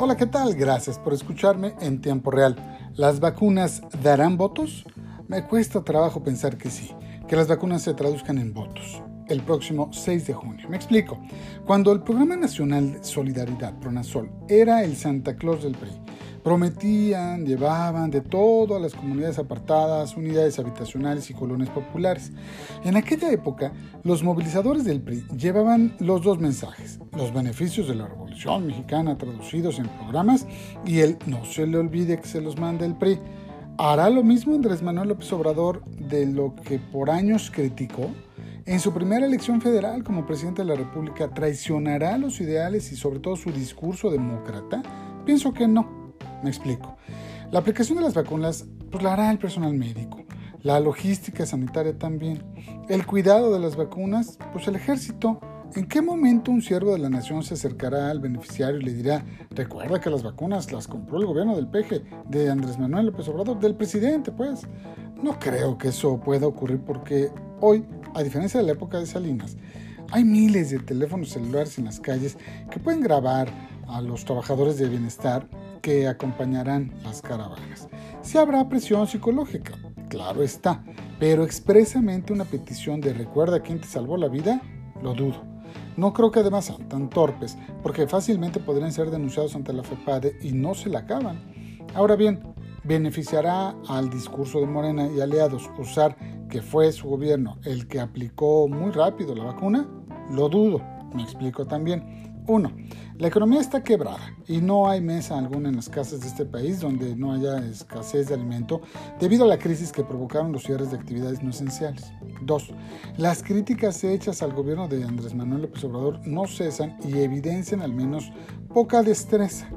Hola, ¿qué tal? Gracias por escucharme en tiempo real. ¿Las vacunas darán votos? Me cuesta trabajo pensar que sí, que las vacunas se traduzcan en votos el próximo 6 de junio. Me explico. Cuando el Programa Nacional de Solidaridad, PRONASOL, era el Santa Claus del PRI, prometían, llevaban de todo a las comunidades apartadas, unidades habitacionales y colonias populares. En aquella época, los movilizadores del PRI llevaban los dos mensajes, los beneficios de la Revolución Mexicana traducidos en programas y el no se le olvide que se los manda el PRI. ¿Hará lo mismo Andrés Manuel López Obrador de lo que por años criticó? En su primera elección federal como presidente de la República, ¿traicionará los ideales y sobre todo su discurso demócrata? Pienso que no. Me explico. La aplicación de las vacunas pues la hará el personal médico, la logística sanitaria también, el cuidado de las vacunas, pues el ejército. ¿En qué momento un siervo de la nación se acercará al beneficiario y le dirá, recuerda que las vacunas las compró el gobierno del peje, de Andrés Manuel López Obrador, del presidente, pues? No creo que eso pueda ocurrir porque hoy, a diferencia de la época de Salinas, hay miles de teléfonos celulares en las calles que pueden grabar a los trabajadores de bienestar que acompañarán las caravanas. Si habrá presión psicológica, claro está, pero expresamente una petición de recuerda quién te salvó la vida, lo dudo. No creo que además sean tan torpes, porque fácilmente podrían ser denunciados ante la FEPADE y no se la acaban. Ahora bien, ¿beneficiará al discurso de Morena y aliados usar que fue su gobierno el que aplicó muy rápido la vacuna? Lo dudo, me explico también. 1. La economía está quebrada y no hay mesa alguna en las casas de este país donde no haya escasez de alimento debido a la crisis que provocaron los cierres de actividades no esenciales. 2. Las críticas hechas al gobierno de Andrés Manuel López Obrador no cesan y evidencian al menos poca destreza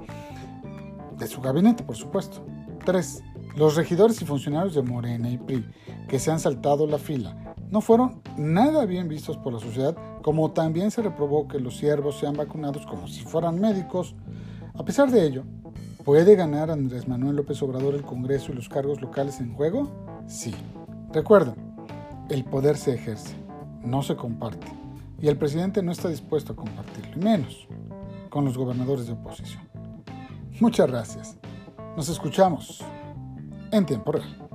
de su gabinete, por supuesto. 3. Los regidores y funcionarios de Morena y PRI que se han saltado la fila no fueron nada bien vistos por la sociedad, como también se reprobó que los siervos sean vacunados como si fueran médicos. A pesar de ello, ¿puede ganar Andrés Manuel López Obrador el Congreso y los cargos locales en juego? Sí. Recuerden, el poder se ejerce, no se comparte, y el presidente no está dispuesto a compartirlo, y menos con los gobernadores de oposición. Muchas gracias. Nos escuchamos en tiempo real.